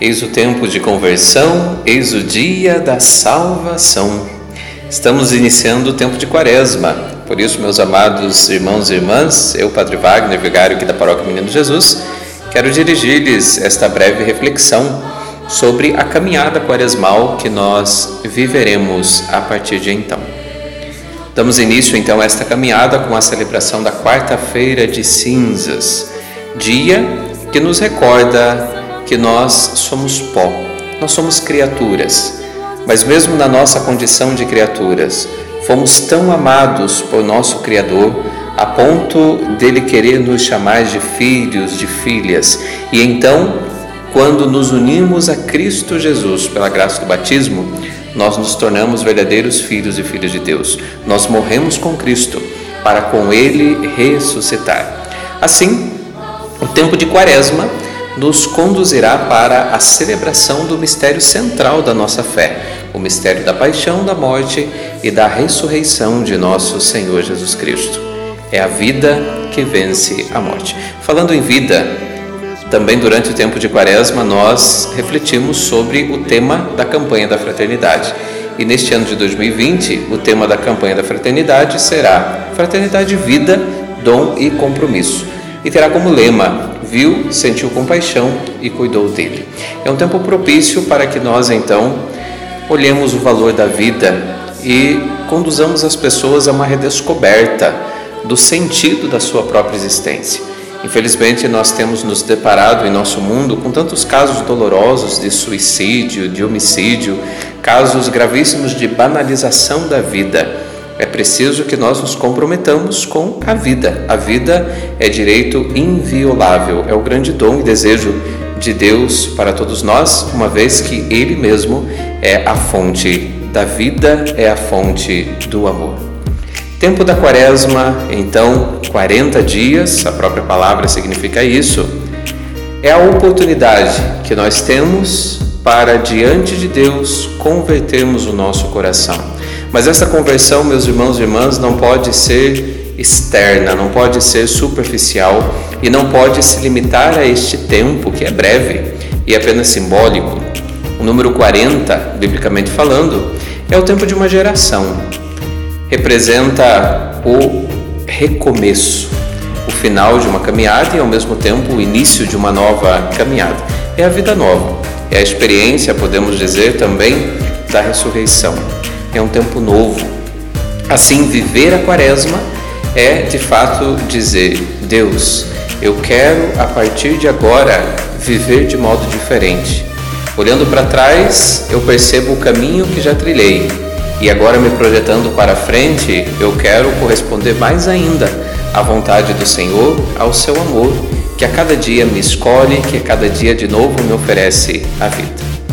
Eis o tempo de conversão, eis o dia da salvação. Estamos iniciando o tempo de quaresma. Por isso, meus amados irmãos e irmãs, eu, Padre Wagner, vigário aqui da Paróquia Menino Jesus, quero dirigir-lhes esta breve reflexão sobre a caminhada quaresmal que nós viveremos a partir de então. Damos início então a esta caminhada com a celebração da quarta-feira de cinzas, dia que nos recorda que nós somos pó, nós somos criaturas, mas mesmo na nossa condição de criaturas, fomos tão amados por nosso Criador a ponto dele querer nos chamar de filhos, de filhas, e então, quando nos unimos a Cristo Jesus pela graça do batismo, nós nos tornamos verdadeiros filhos e filhas de Deus. Nós morremos com Cristo para com Ele ressuscitar. Assim, o tempo de Quaresma nos conduzirá para a celebração do mistério central da nossa fé, o mistério da paixão, da morte e da ressurreição de nosso Senhor Jesus Cristo. É a vida que vence a morte. Falando em vida, também durante o tempo de Quaresma, nós refletimos sobre o tema da campanha da fraternidade. E neste ano de 2020, o tema da campanha da fraternidade será Fraternidade, Vida, Dom e Compromisso. E terá como lema: Viu, sentiu compaixão e cuidou dele. É um tempo propício para que nós então olhemos o valor da vida e conduzamos as pessoas a uma redescoberta do sentido da sua própria existência. Infelizmente, nós temos nos deparado em nosso mundo com tantos casos dolorosos de suicídio, de homicídio, casos gravíssimos de banalização da vida. É preciso que nós nos comprometamos com a vida. A vida é direito inviolável, é o grande dom e desejo de Deus para todos nós, uma vez que Ele mesmo é a fonte da vida, é a fonte do amor. Tempo da quaresma, então, 40 dias, a própria palavra significa isso, é a oportunidade que nós temos para, diante de Deus, convertermos o nosso coração. Mas essa conversão, meus irmãos e irmãs, não pode ser externa, não pode ser superficial e não pode se limitar a este tempo que é breve e apenas simbólico. O número 40, biblicamente falando, é o tempo de uma geração representa o recomeço, o final de uma caminhada e ao mesmo tempo o início de uma nova caminhada. É a vida nova, é a experiência, podemos dizer também, da ressurreição. É um tempo novo. Assim, viver a quaresma é de fato dizer: Deus, eu quero a partir de agora viver de modo diferente. Olhando para trás, eu percebo o caminho que já trilhei e agora, me projetando para frente, eu quero corresponder mais ainda à vontade do Senhor, ao seu amor, que a cada dia me escolhe, que a cada dia de novo me oferece a vida.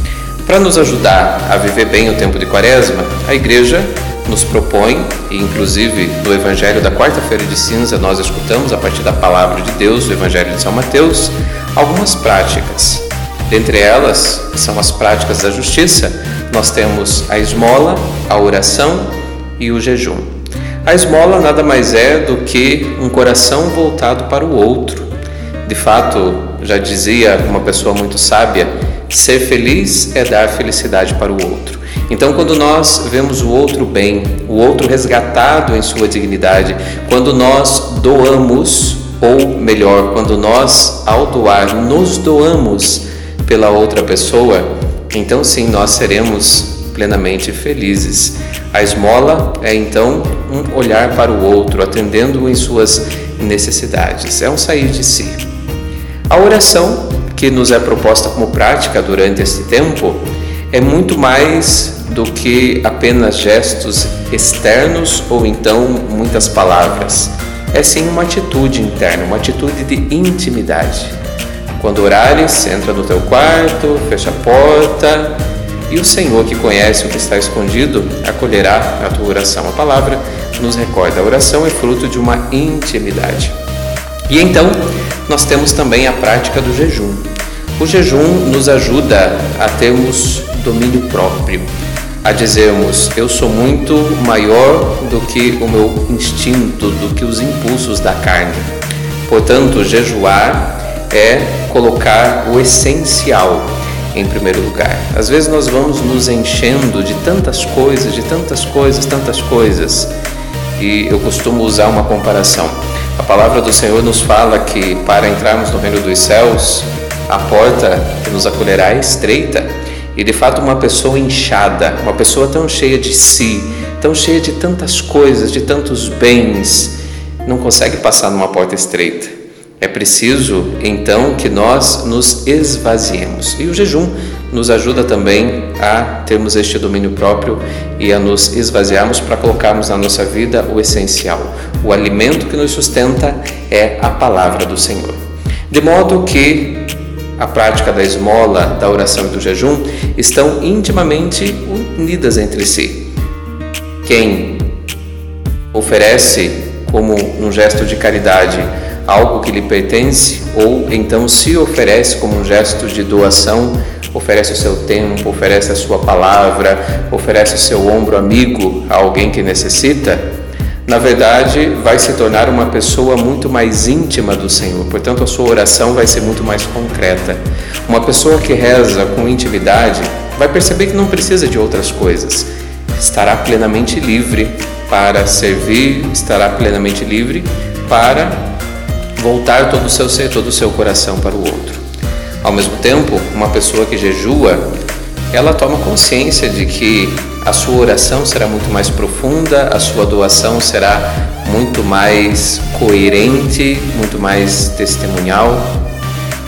Para nos ajudar a viver bem o tempo de Quaresma, a Igreja nos propõe, e inclusive no Evangelho da quarta-feira de cinza nós escutamos a partir da palavra de Deus, o Evangelho de São Mateus, algumas práticas. Dentre elas são as práticas da justiça, nós temos a esmola, a oração e o jejum. A esmola nada mais é do que um coração voltado para o outro. De fato, já dizia uma pessoa muito sábia, ser feliz é dar felicidade para o outro. Então, quando nós vemos o outro bem, o outro resgatado em sua dignidade, quando nós doamos, ou melhor, quando nós, ao doar, nos doamos pela outra pessoa, então sim nós seremos plenamente felizes. A esmola é então um olhar para o outro, atendendo em suas necessidades, é um sair de si. A oração, que nos é proposta como prática durante este tempo, é muito mais do que apenas gestos externos ou então muitas palavras. É sim uma atitude interna, uma atitude de intimidade. Quando orares, entra no teu quarto, fecha a porta e o Senhor que conhece o que está escondido acolherá a tua oração. A palavra nos recorda, a oração é fruto de uma intimidade. E então, nós temos também a prática do jejum. O jejum nos ajuda a termos domínio próprio, a dizermos: eu sou muito maior do que o meu instinto, do que os impulsos da carne. Portanto, jejuar é colocar o essencial em primeiro lugar. Às vezes nós vamos nos enchendo de tantas coisas, de tantas coisas, tantas coisas. E eu costumo usar uma comparação. Palavra do Senhor nos fala que para entrarmos no reino dos céus, a porta que nos acolherá é estreita. E de fato, uma pessoa inchada, uma pessoa tão cheia de si, tão cheia de tantas coisas, de tantos bens, não consegue passar numa porta estreita. É preciso então que nós nos esvaziemos. E o jejum nos ajuda também a termos este domínio próprio e a nos esvaziarmos para colocarmos na nossa vida o essencial. O alimento que nos sustenta é a palavra do Senhor. De modo que a prática da esmola, da oração e do jejum estão intimamente unidas entre si. Quem oferece como um gesto de caridade algo que lhe pertence, ou então se oferece como um gesto de doação, oferece o seu tempo, oferece a sua palavra, oferece o seu ombro amigo a alguém que necessita, na verdade vai se tornar uma pessoa muito mais íntima do Senhor, portanto a sua oração vai ser muito mais concreta. Uma pessoa que reza com intimidade vai perceber que não precisa de outras coisas, estará plenamente livre para servir, estará plenamente livre para voltar todo o seu ser, todo o seu coração para o outro. Ao mesmo tempo, uma pessoa que jejua, ela toma consciência de que a sua oração será muito mais profunda, a sua doação será muito mais coerente, muito mais testemunhal.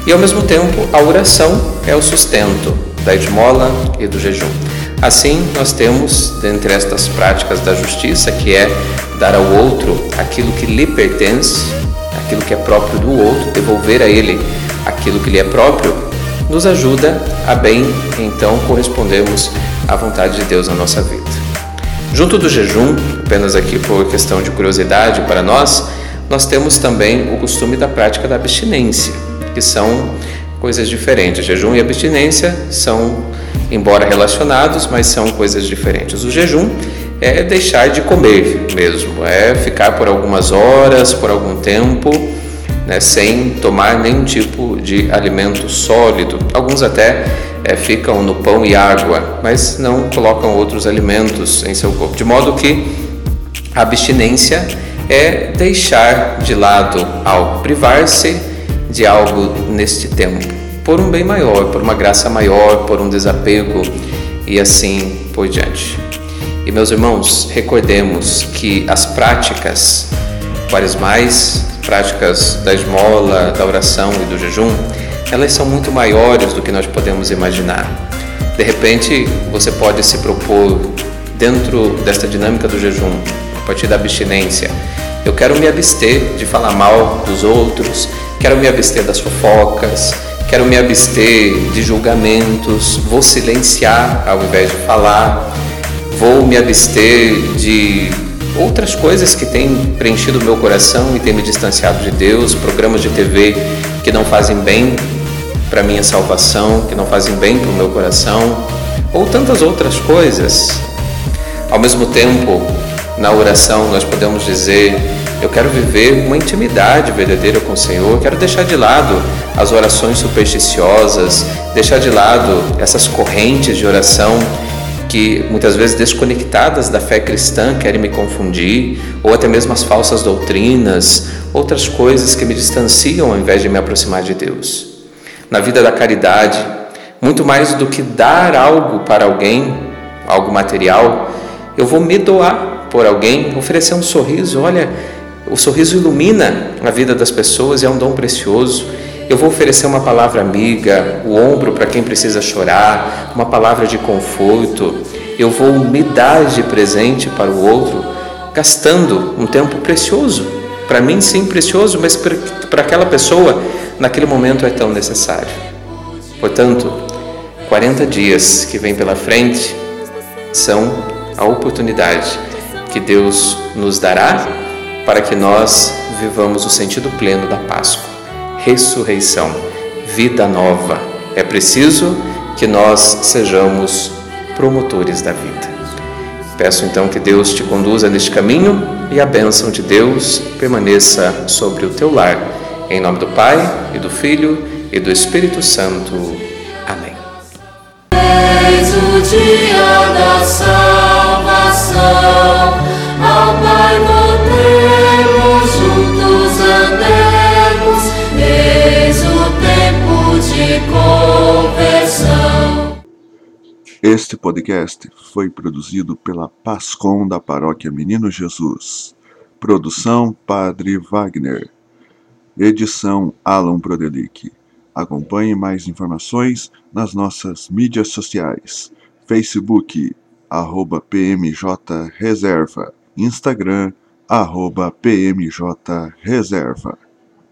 E ao mesmo tempo, a oração é o sustento da esmola e do jejum. Assim, nós temos, dentre estas práticas da justiça, que é dar ao outro aquilo que lhe pertence, aquilo que é próprio do outro, devolver a ele aquilo que lhe é próprio, nos ajuda a bem então correspondermos à vontade de Deus na nossa vida. Junto do jejum, apenas aqui por questão de curiosidade para nós, nós temos também o costume da prática da abstinência, que são coisas diferentes. Jejum e abstinência são, embora relacionados, mas são coisas diferentes. O jejum é deixar de comer mesmo, é ficar por algumas horas, por algum tempo, né, sem tomar nenhum tipo de alimento sólido. Alguns até é, ficam no pão e água, mas não colocam outros alimentos em seu corpo. De modo que a abstinência é deixar de lado algo, privar-se de algo neste tempo, por um bem maior, por uma graça maior, por um desapego e assim por diante. E meus irmãos, recordemos que as práticas quaresmais, práticas da esmola, da oração e do jejum, elas são muito maiores do que nós podemos imaginar. De repente, você pode se propor dentro desta dinâmica do jejum, a partir da abstinência. Eu quero me abster de falar mal dos outros, quero me abster das fofocas, quero me abster de julgamentos, vou silenciar ao invés de falar vou me abster de outras coisas que têm preenchido meu coração e têm me distanciado de Deus, programas de TV que não fazem bem para minha salvação, que não fazem bem para o meu coração, ou tantas outras coisas. Ao mesmo tempo, na oração nós podemos dizer: eu quero viver uma intimidade verdadeira com o Senhor, quero deixar de lado as orações supersticiosas, deixar de lado essas correntes de oração que muitas vezes desconectadas da fé cristã querem me confundir, ou até mesmo as falsas doutrinas, outras coisas que me distanciam ao invés de me aproximar de Deus. Na vida da caridade, muito mais do que dar algo para alguém, algo material, eu vou me doar por alguém, oferecer um sorriso. Olha, o sorriso ilumina a vida das pessoas é um dom precioso. Eu vou oferecer uma palavra amiga, o ombro para quem precisa chorar, uma palavra de conforto. Eu vou me dar de presente para o outro, gastando um tempo precioso. Para mim, sim, precioso, mas para aquela pessoa, naquele momento é tão necessário. Portanto, 40 dias que vem pela frente são a oportunidade que Deus nos dará para que nós vivamos o sentido pleno da Páscoa ressurreição, vida nova. É preciso que nós sejamos promotores da vida. Peço então que Deus te conduza neste caminho e a bênção de Deus permaneça sobre o teu lar. Em nome do Pai, e do Filho, e do Espírito Santo. Este podcast foi produzido pela Pascom da Paróquia Menino Jesus. Produção Padre Wagner. Edição Alan Brodelic. Acompanhe mais informações nas nossas mídias sociais. Facebook, arroba PMJ Reserva. Instagram, arroba PMJ Reserva.